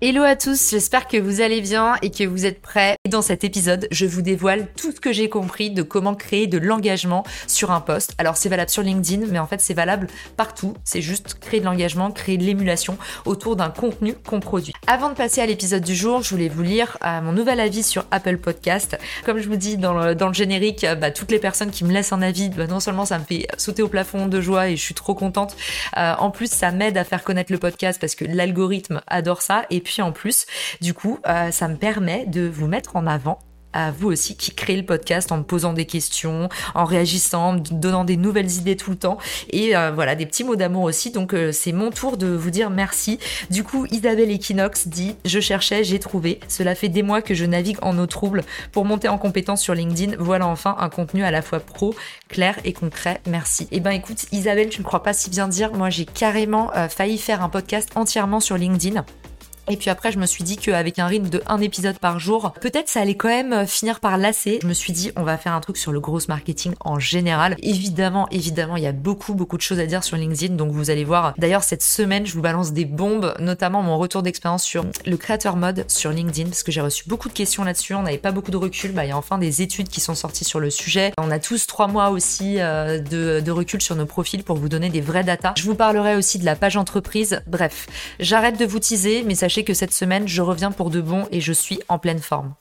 Hello à tous, j'espère que vous allez bien et que vous êtes prêts. Dans cet épisode, je vous dévoile tout ce que j'ai compris de comment créer de l'engagement sur un poste. Alors c'est valable sur LinkedIn, mais en fait c'est valable partout. C'est juste créer de l'engagement, créer de l'émulation autour d'un contenu qu'on produit. Avant de passer à l'épisode du jour, je voulais vous lire euh, mon nouvel avis sur Apple Podcast. Comme je vous dis dans le, générique, euh, bah, toutes les personnes qui me laissent un avis, bah, non seulement ça me fait sauter au plafond de joie et je suis trop contente, euh, en plus ça m'aide à faire connaître le podcast parce que l'algorithme adore ça. Et puis en plus, du coup, euh, ça me permet de vous mettre en avant à vous aussi qui créez le podcast en me posant des questions, en réagissant, en me donnant des nouvelles idées tout le temps et euh, voilà des petits mots d'amour aussi. Donc euh, c'est mon tour de vous dire merci. Du coup, Isabelle Equinox dit je cherchais, j'ai trouvé. Cela fait des mois que je navigue en eau trouble pour monter en compétence sur LinkedIn. Voilà enfin un contenu à la fois pro, clair et concret. Merci. Et eh ben écoute Isabelle, tu ne crois pas si bien dire. Moi j'ai carrément failli faire un podcast entièrement sur LinkedIn. Et puis après, je me suis dit qu'avec un rythme de un épisode par jour, peut-être ça allait quand même euh, finir par lasser. Je me suis dit, on va faire un truc sur le gros marketing en général. Évidemment, évidemment, il y a beaucoup, beaucoup de choses à dire sur LinkedIn, donc vous allez voir. D'ailleurs, cette semaine, je vous balance des bombes, notamment mon retour d'expérience sur le créateur mode sur LinkedIn, parce que j'ai reçu beaucoup de questions là-dessus. On n'avait pas beaucoup de recul. Bah, il y a enfin des études qui sont sorties sur le sujet. On a tous trois mois aussi euh, de, de recul sur nos profils pour vous donner des vraies datas. Je vous parlerai aussi de la page entreprise. Bref, j'arrête de vous teaser, mais sachez que cette semaine, je reviens pour de bon et je suis en pleine forme.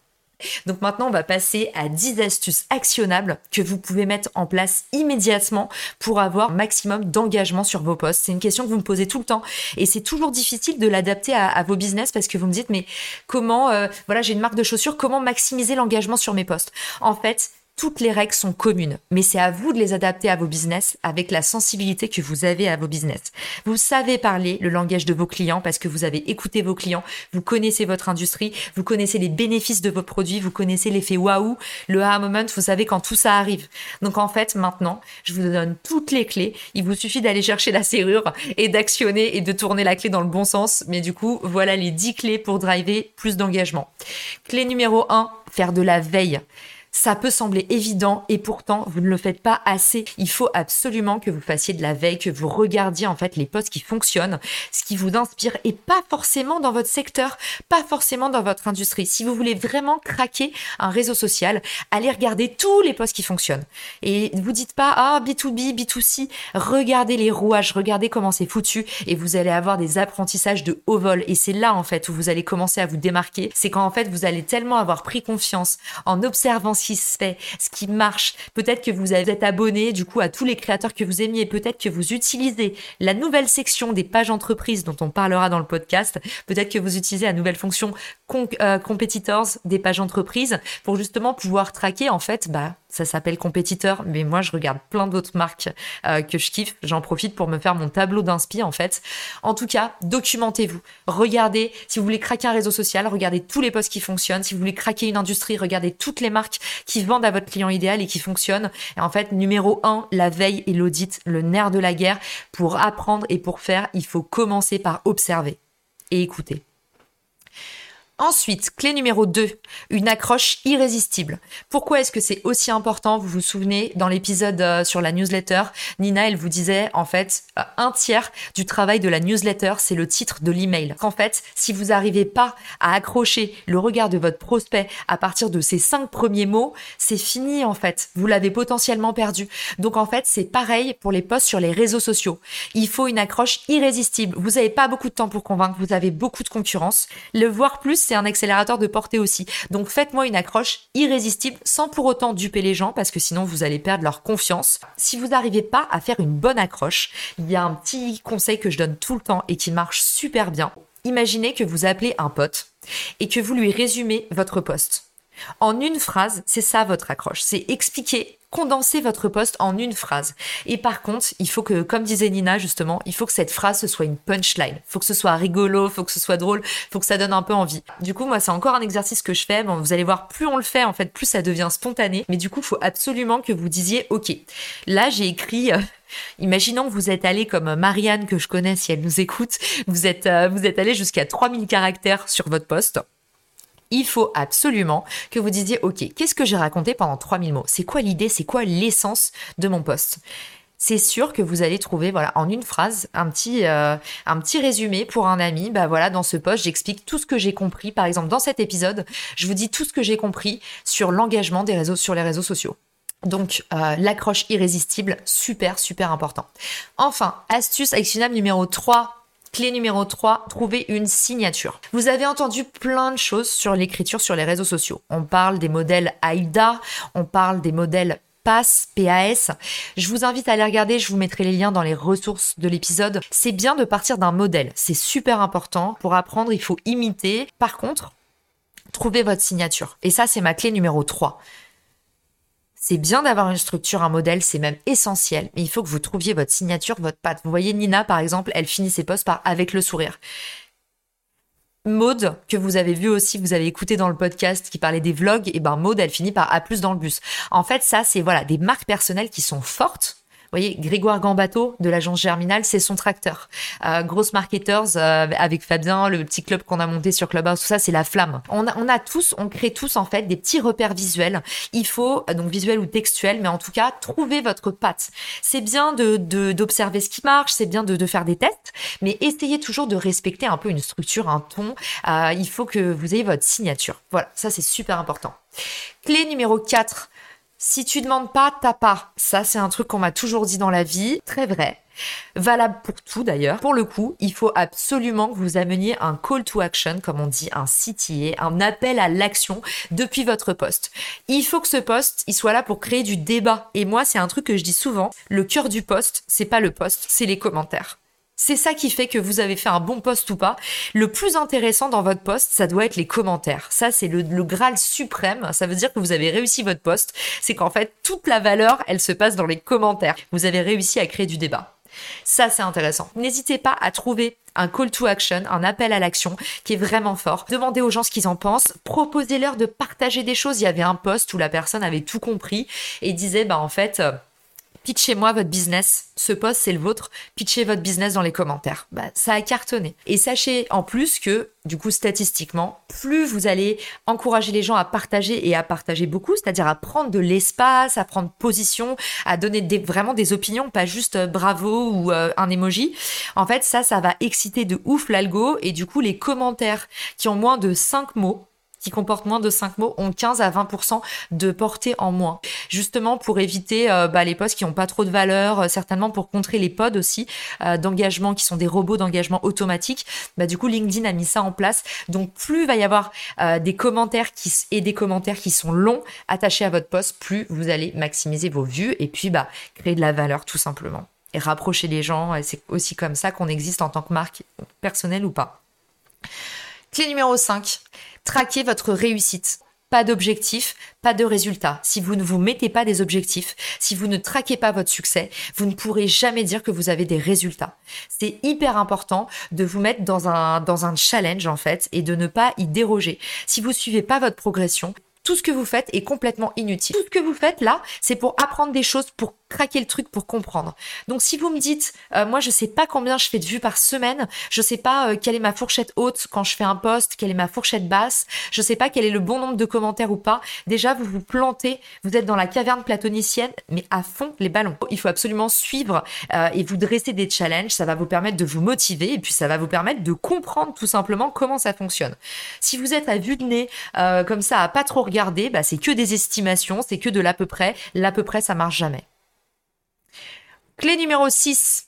Donc maintenant, on va passer à 10 astuces actionnables que vous pouvez mettre en place immédiatement pour avoir maximum d'engagement sur vos posts. C'est une question que vous me posez tout le temps et c'est toujours difficile de l'adapter à, vos business parce que vous me dites mais comment, euh, voilà, j'ai une marque de chaussures, comment maximiser l'engagement sur mes posts En fait, toutes les règles sont communes, mais c'est à vous de les adapter à vos business avec la sensibilité que vous avez à vos business. Vous savez parler le langage de vos clients parce que vous avez écouté vos clients, vous connaissez votre industrie, vous connaissez les bénéfices de vos produits, vous connaissez l'effet waouh, le aha moment, vous savez quand tout ça arrive. Donc en fait, maintenant, je vous donne toutes les clés. Il vous suffit d'aller chercher la serrure et d'actionner et de tourner la clé dans le bon sens. Mais du coup, voilà les 10 clés pour driver plus d'engagement. Clé numéro 1, faire de la veille. Ça peut sembler évident et pourtant vous ne le faites pas assez. Il faut absolument que vous fassiez de la veille, que vous regardiez en fait les posts qui fonctionnent, ce qui vous inspire et pas forcément dans votre secteur, pas forcément dans votre industrie. Si vous voulez vraiment craquer un réseau social, allez regarder tous les posts qui fonctionnent. Et vous dites pas ah B2B, B2C, regardez les rouages, regardez comment c'est foutu et vous allez avoir des apprentissages de haut vol et c'est là en fait où vous allez commencer à vous démarquer, c'est quand en fait vous allez tellement avoir pris confiance en observant qui se fait, ce qui marche. Peut-être que vous êtes abonné du coup à tous les créateurs que vous aimiez. Peut-être que vous utilisez la nouvelle section des pages entreprises dont on parlera dans le podcast. Peut-être que vous utilisez la nouvelle fonction euh, competitors des pages entreprises pour justement pouvoir traquer en fait bah ça s'appelle compétiteur, mais moi je regarde plein d'autres marques euh, que je kiffe. J'en profite pour me faire mon tableau d'inspi en fait. En tout cas, documentez-vous. Regardez, si vous voulez craquer un réseau social, regardez tous les posts qui fonctionnent. Si vous voulez craquer une industrie, regardez toutes les marques qui vendent à votre client idéal et qui fonctionnent. Et en fait, numéro un, la veille et l'audit, le nerf de la guerre. Pour apprendre et pour faire, il faut commencer par observer et écouter. Ensuite, clé numéro 2, une accroche irrésistible. Pourquoi est-ce que c'est aussi important Vous vous souvenez, dans l'épisode euh, sur la newsletter, Nina, elle vous disait, en fait, euh, un tiers du travail de la newsletter, c'est le titre de l'email. En fait, si vous n'arrivez pas à accrocher le regard de votre prospect à partir de ces cinq premiers mots, c'est fini, en fait. Vous l'avez potentiellement perdu. Donc, en fait, c'est pareil pour les posts sur les réseaux sociaux. Il faut une accroche irrésistible. Vous n'avez pas beaucoup de temps pour convaincre, vous avez beaucoup de concurrence. Le voir plus, c'est un accélérateur de portée aussi. Donc faites-moi une accroche irrésistible sans pour autant duper les gens parce que sinon vous allez perdre leur confiance. Si vous n'arrivez pas à faire une bonne accroche, il y a un petit conseil que je donne tout le temps et qui marche super bien. Imaginez que vous appelez un pote et que vous lui résumez votre poste. En une phrase, c'est ça votre accroche. C'est expliquer, condenser votre poste en une phrase. Et par contre, il faut que, comme disait Nina justement, il faut que cette phrase soit une punchline. Il faut que ce soit rigolo, il faut que ce soit drôle, il faut que ça donne un peu envie. Du coup, moi, c'est encore un exercice que je fais. Bon, vous allez voir, plus on le fait, en fait, plus ça devient spontané. Mais du coup, il faut absolument que vous disiez, OK, là, j'ai écrit... Euh, imaginons que vous êtes allé comme Marianne que je connais si elle nous écoute, vous êtes euh, vous êtes allé jusqu'à 3000 caractères sur votre poste il faut absolument que vous disiez, OK, qu'est-ce que j'ai raconté pendant 3000 mots? C'est quoi l'idée? C'est quoi l'essence de mon poste? C'est sûr que vous allez trouver voilà en une phrase un petit euh, résumé pour un ami. Bah voilà dans ce poste j'explique tout ce que j'ai compris. Par exemple dans cet épisode je vous dis tout ce que j'ai compris sur l'engagement des réseaux sur les réseaux sociaux. Donc euh, l'accroche irrésistible super super important. Enfin astuce actionnable numéro 3 Clé numéro 3, trouver une signature. Vous avez entendu plein de choses sur l'écriture sur les réseaux sociaux. On parle des modèles AIDA, on parle des modèles PAS, PAS. Je vous invite à aller regarder, je vous mettrai les liens dans les ressources de l'épisode. C'est bien de partir d'un modèle, c'est super important. Pour apprendre, il faut imiter. Par contre, trouvez votre signature. Et ça, c'est ma clé numéro 3. C'est bien d'avoir une structure, un modèle, c'est même essentiel, mais il faut que vous trouviez votre signature, votre patte. Vous voyez Nina, par exemple, elle finit ses posts par avec le sourire. Maude, que vous avez vu aussi, vous avez écouté dans le podcast qui parlait des vlogs, et ben Maude, elle finit par A plus dans le bus. En fait, ça, c'est voilà, des marques personnelles qui sont fortes, voyez, Grégoire Gambato de l'agence Germinal, c'est son tracteur. Euh, Grosse Marketers euh, avec Fabien, le petit club qu'on a monté sur Clubhouse, tout ça, c'est la flamme. On a, on a tous, on crée tous en fait des petits repères visuels. Il faut, donc visuel ou textuel, mais en tout cas, trouver votre patte. C'est bien de d'observer ce qui marche, c'est bien de, de, faire des tests, mais essayez toujours de respecter un peu une structure, un ton. Euh, il faut que vous ayez votre signature. Voilà, ça c'est super important. Clé numéro 4, si tu demandes pas, t'as pas. Ça, c'est un truc qu'on m'a toujours dit dans la vie. Très vrai. Valable pour tout d'ailleurs. Pour le coup, il faut absolument que vous ameniez un call to action, comme on dit, un CTA, un appel à l'action depuis votre poste. Il faut que ce poste, il soit là pour créer du débat. Et moi, c'est un truc que je dis souvent. Le cœur du poste, c'est pas le poste, c'est les commentaires. C'est ça qui fait que vous avez fait un bon poste ou pas. Le plus intéressant dans votre poste, ça doit être les commentaires. Ça, c'est le, graal suprême. Ça veut dire que vous avez réussi votre poste. C'est qu'en fait, toute la valeur, elle se passe dans les commentaires. Vous avez réussi à créer du débat. Ça, c'est intéressant. N'hésitez pas à trouver un call to action, un appel à l'action qui est vraiment fort. Demandez aux gens ce qu'ils en pensent. Proposez-leur de partager des choses. Il y avait un poste où la personne avait tout compris et disait, bah, en fait, euh, pitchez-moi votre business. Ce poste, c'est le vôtre. Pitchez votre business dans les commentaires. Bah, ça a cartonné. Et sachez en plus que, du coup, statistiquement, plus vous allez encourager les gens à partager et à partager beaucoup, c'est-à-dire à prendre de l'espace, à prendre position, à donner vraiment des opinions, pas juste euh, bravo ou euh, un emoji. En fait, ça, ça va exciter de ouf l'algo et du coup, les commentaires qui ont moins de 5 mots qui comportent moins de 5 mots ont 15 à 20% de portée en moins. Justement pour éviter euh, bah, les posts qui n'ont pas trop de valeur, euh, certainement pour contrer les pods aussi euh, d'engagement qui sont des robots d'engagement automatique. Bah, du coup, LinkedIn a mis ça en place. Donc plus il va y avoir des commentaires qui, et des commentaires qui sont longs attachés à votre post, plus vous allez maximiser vos vues et puis bah, créer de la valeur tout simplement. Et rapprocher les gens, c'est aussi comme ça qu'on existe en tant que marque personnelle ou pas. Clé numéro 5, traquez votre réussite. Pas d'objectif, pas de résultat. Si vous ne vous mettez pas des objectifs, si vous ne traquez pas votre succès, vous ne pourrez jamais dire que vous avez des résultats. C'est hyper important de vous mettre dans un, dans un challenge en fait et de ne pas y déroger. Si vous suivez pas votre progression, tout ce que vous faites est complètement inutile. Tout ce que vous faites là, c'est pour apprendre des choses, pour craquer le truc, pour comprendre. Donc si vous me dites, euh, moi je sais pas combien je fais de vues par semaine, je sais pas euh, quelle est ma fourchette haute quand je fais un post, quelle est ma fourchette basse, je sais pas quel est le bon nombre de commentaires ou pas. Déjà vous vous plantez, vous êtes dans la caverne platonicienne, mais à fond les ballons. Il faut absolument suivre euh, et vous dresser des challenges. Ça va vous permettre de vous motiver et puis ça va vous permettre de comprendre tout simplement comment ça fonctionne. Si vous êtes à vue de nez comme ça, à pas trop regardez, bah, c'est que des estimations, c'est que de l'à peu près. L'à peu près, ça marche jamais. Clé numéro 6.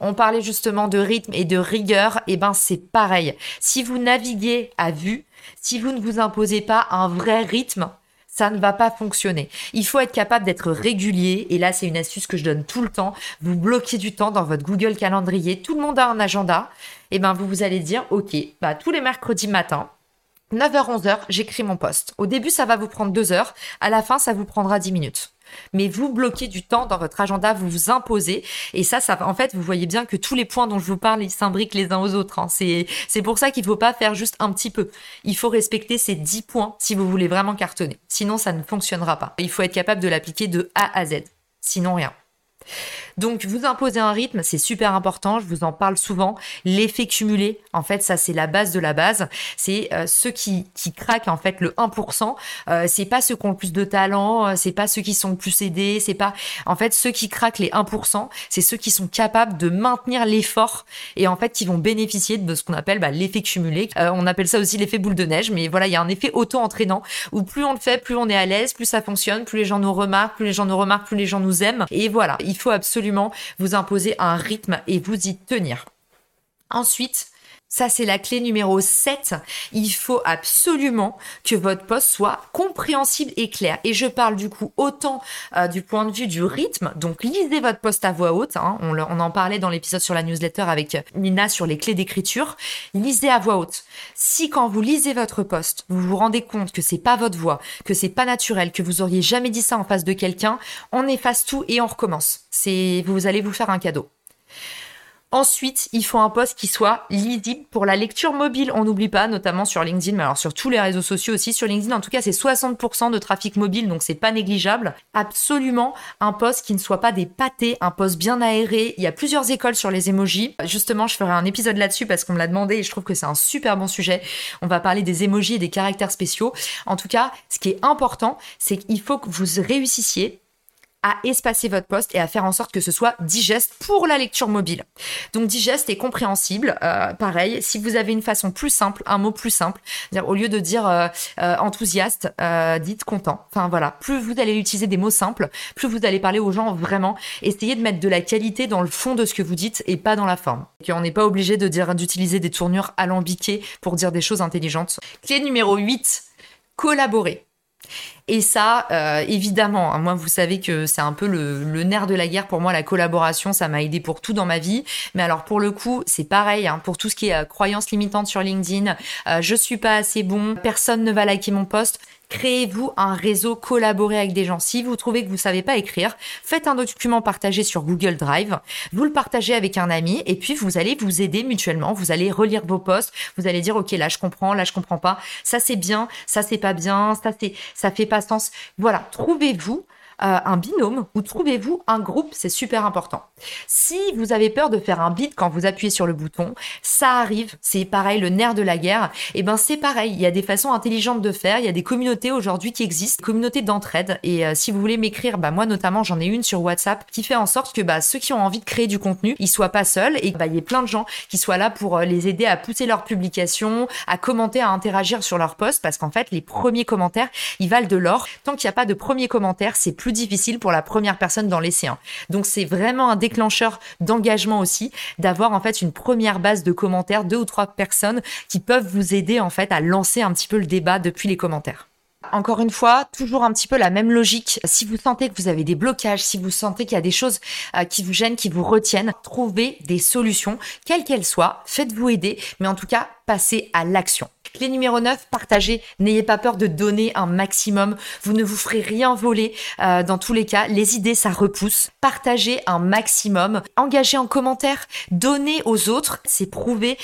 On parlait justement de rythme et de rigueur, et eh ben c'est pareil. Si vous naviguez à vue, si vous ne vous imposez pas un vrai rythme, ça ne va pas fonctionner. Il faut être capable d'être régulier. Et là, c'est une astuce que je donne tout le temps. Vous bloquez du temps dans votre Google Calendrier. Tout le monde a un agenda. Et eh ben, vous vous allez dire, OK, bah, tous les mercredis matin, 9h, 11h, j'écris mon poste. Au début, ça va vous prendre 2 heures. À la fin, ça vous prendra 10 minutes mais vous bloquez du temps dans votre agenda, vous vous imposez. Et ça, ça, en fait, vous voyez bien que tous les points dont je vous parle, ils s'imbriquent les uns aux autres. Hein. C'est, c'est pour ça qu'il ne faut pas faire juste un petit peu. Il faut respecter ces 10 points si vous voulez vraiment cartonner. Sinon, ça ne fonctionnera pas. Il faut être capable de l'appliquer de A à Z. Sinon, rien. Donc, vous imposez un rythme, c'est super important, je vous en parle souvent. L'effet cumulé, en fait, ça, c'est la base de la base. C'est euh, ceux qui, qui craquent, en fait, le 1%. Euh, c'est pas ceux qui ont le plus de talent, euh, c'est pas ceux qui sont le plus aidés, c'est pas, en fait, ceux qui craquent les 1%, c'est ceux qui sont capables de maintenir l'effort et, en fait, qui vont bénéficier de ce qu'on appelle bah, l'effet cumulé. on appelle ça aussi l'effet boule de neige, mais voilà, il y a un effet auto-entraînant où plus on le fait, plus on est à l'aise, plus ça fonctionne, plus les gens nous remarquent, plus les gens nous remarquent, plus les gens nous aiment. Et voilà, il faut absolument vous imposer un rythme et vous y tenir. Ensuite, ça, c'est la clé numéro 7. Il faut absolument que votre poste soit compréhensible et clair. Et je parle du coup autant euh, du point de vue du rythme. Donc, lisez votre poste à voix haute. Hein. On, en parlait dans l'épisode sur la newsletter avec Nina sur les clés d'écriture. Lisez à voix haute. Si quand vous lisez votre poste, vous vous rendez compte que c'est pas votre voix, que c'est pas naturel, que vous auriez jamais dit ça en face de quelqu'un, on efface tout et on recommence. Vous allez vous faire un cadeau. Ensuite, il faut un poste qui soit lisible pour la lecture mobile. On n'oublie pas, notamment sur LinkedIn, mais alors sur tous les réseaux sociaux aussi. Sur LinkedIn, en tout cas, c'est 60% de trafic mobile, donc c'est pas négligeable. Absolument un poste qui ne soit pas des pâtés, un poste bien aéré. Il y a plusieurs écoles sur les emojis. Justement, je ferai un épisode là-dessus parce qu'on me l'a demandé et je trouve que c'est un super bon sujet. On va parler des emojis et des caractères spéciaux. En tout cas, ce qui est important, c'est qu'il faut que vous réussissiez à espacer votre poste et à faire en sorte que ce soit digeste pour la lecture mobile. Donc digeste et compréhensible, euh, pareil, si vous avez une façon plus simple, un mot plus simple, au lieu de dire euh, euh, enthousiaste, dites content. Enfin voilà, plus vous allez utiliser des mots simples, plus vous allez parler aux gens vraiment. Essayez de mettre de la qualité dans le fond de ce que vous dites et pas dans la forme. on n'est pas obligé de dire d'utiliser des tournures alambiquées pour dire des choses intelligentes. Clé numéro 8, collaborer. Et ça, euh, évidemment, hein, moi, vous savez que c'est un peu le, nerf de la guerre pour moi, la collaboration, ça m'a aidé pour tout dans ma vie. Mais alors, pour le coup, c'est pareil, hein, pour tout ce qui est euh, croyance limitante sur LinkedIn, euh, je suis pas assez bon, personne ne va liker mon post. Créez-vous un réseau, collaborez avec des gens. Si vous trouvez que vous savez pas écrire, faites un document partagé sur Google Drive, vous le partagez avec un ami et puis vous allez vous aider mutuellement. Vous allez relire vos posts, vous allez dire ok là je comprends, là je comprends pas, ça c'est bien, ça c'est pas bien, ça c'est ça fait pas Voilà, trouvez-vous euh, un binôme ou trouvez-vous un groupe, c'est super important. Si vous avez peur de faire un beat quand vous appuyez sur le bouton, ça arrive, c'est pareil, le nerf de la guerre, et eh ben c'est pareil, il y a des façons intelligentes de faire, il y a des communautés aujourd'hui qui existent, communautés d'entraide, et euh, si vous voulez m'écrire, bah moi notamment j'en ai une sur WhatsApp qui fait en sorte que bah ceux qui ont envie de créer du contenu, ils soient pas seuls et bah il y ait plein de gens qui soient là pour euh, les aider à pousser leurs publications, à commenter, à interagir sur leurs posts, parce qu'en fait les premiers commentaires, ils valent de l'or. Tant qu'il n'y a pas de premiers commentaires, c'est difficile pour la première personne dans l'essai. Donc c'est vraiment un déclencheur d'engagement aussi d'avoir en fait une première base de commentaires, deux ou trois personnes qui peuvent vous aider en fait à lancer un petit peu le débat depuis les commentaires. Encore une fois, toujours un petit peu la même logique. Si vous sentez que vous avez des blocages, si vous sentez qu'il y a des choses euh, qui vous gênent, qui vous retiennent, trouvez des solutions, quelles qu'elles soient. Faites-vous aider, mais en tout cas, passez à l'action. Clé numéro 9, partagez. N'ayez pas peur de donner un maximum. Vous ne vous ferez rien voler. Euh, dans tous les cas, les idées, ça repousse. Partagez un maximum. Engagez en commentaire. Donnez aux autres. C'est prouvé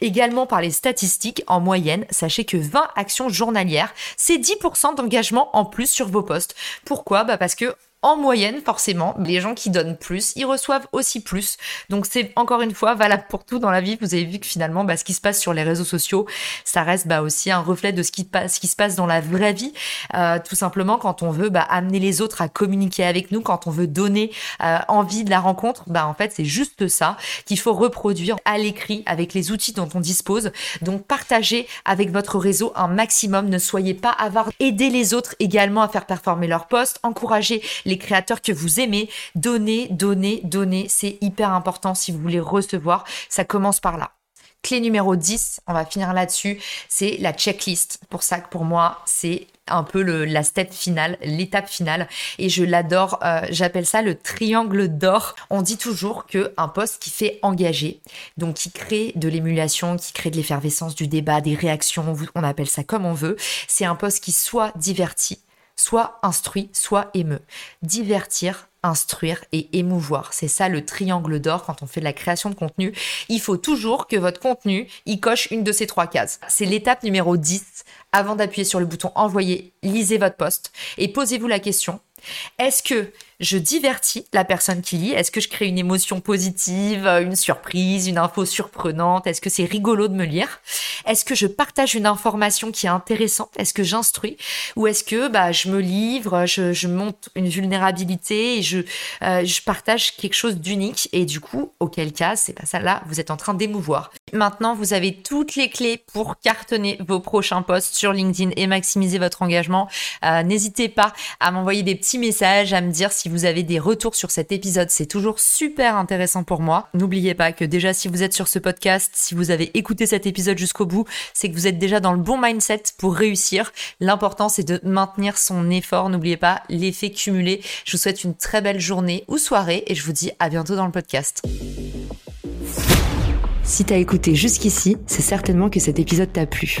également par les statistiques. En moyenne, sachez que 20 actions journalières, c'est 10% d'engagement en plus sur vos posts. Pourquoi? Bah Parce que en moyenne, forcément, les gens qui donnent plus, ils reçoivent aussi plus. Donc c'est encore une fois valable pour tout dans la vie. Vous avez vu que finalement, bah, ce qui se passe sur les réseaux sociaux, ça reste bah, aussi un reflet de ce qui, se passe dans la vraie vie. Euh, tout simplement, quand on veut bah, amener les autres à communiquer avec nous, quand on veut donner euh, envie de la rencontre, bah, en fait, c'est juste ça qu'il faut reproduire à l'écrit avec les outils dont on dispose. Donc partagez avec votre réseau un maximum. Ne soyez pas avare. Aidez les autres également à faire performer leur poste. Encouragez les les créateurs que vous aimez. Donnez, donnez, donnez. C'est hyper important si vous voulez recevoir. Ça commence par là. Clé numéro 10, on va finir là-dessus, c'est la checklist. Pour ça que pour moi, c'est un peu la step finale, l'étape finale. Et je l'adore. Euh, j'appelle ça le triangle d'or. On dit toujours que un poste qui fait engager, donc qui crée de l'émulation, qui crée de l'effervescence du débat, des réactions, on appelle ça comme on veut. C'est un poste qui soit divertit, soit instruit, soit émeut. Divertir, instruire et émouvoir. C'est ça le triangle d'or quand on fait de la création de contenu. Il faut toujours que votre contenu y coche une de ces trois cases. C'est l'étape numéro 10. Avant d'appuyer sur le bouton envoyer, lisez votre poste et posez-vous la question. Est-ce que je divertis la personne qui lit. Est-ce que je crée une émotion positive, une surprise, une info surprenante? Est-ce que c'est rigolo de me lire? Est-ce que je partage une information qui est intéressante? Est-ce que j'instruis? Ou est-ce que bah, je me livre, je, monte une vulnérabilité et je, euh, je partage quelque chose d'unique? Et du coup, auquel cas, c'est pas ça. Là, vous êtes en train d'émouvoir. Maintenant, vous avez toutes les clés pour cartonner vos prochains posts sur LinkedIn et maximiser votre engagement. Euh, n'hésitez pas à m'envoyer des petits messages, à me dire si vous avez des retours sur cet épisode. C'est toujours super intéressant pour moi. N'oubliez pas que déjà, si vous êtes sur ce podcast, si vous avez écouté cet épisode jusqu'au bout, c'est que vous êtes déjà dans le bon mindset pour réussir. L'important, c'est de maintenir son effort. N'oubliez pas l'effet cumulé. Je vous souhaite une très belle journée ou soirée et je vous dis à bientôt dans le podcast. Si t'as écouté jusqu'ici, c'est certainement que cet épisode t'a plu.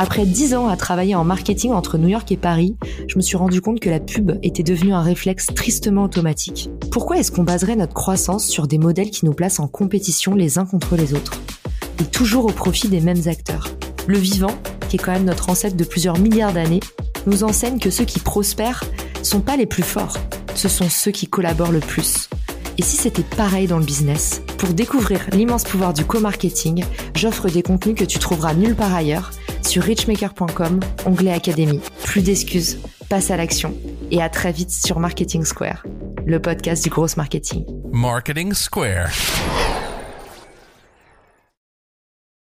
Après dix ans à travailler en marketing entre New York et Paris, je me suis rendu compte que la pub était devenue un réflexe tristement automatique. Pourquoi est-ce qu'on baserait notre croissance sur des modèles qui nous placent en compétition les uns contre les autres Et toujours au profit des mêmes acteurs? Le vivant, qui est quand même notre ancêtre de plusieurs milliards d'années, nous enseigne que ceux qui prospèrent sont pas les plus forts, ce sont ceux qui collaborent le plus. Et si c'était pareil dans le business? Pour découvrir l'immense pouvoir du co-marketing, j'offre des contenus que tu trouveras nulle part ailleurs sur richmaker.com, onglet Académie. Plus d'excuses, passe à l'action et à très vite sur Marketing Square, le podcast du gros marketing. Marketing Square.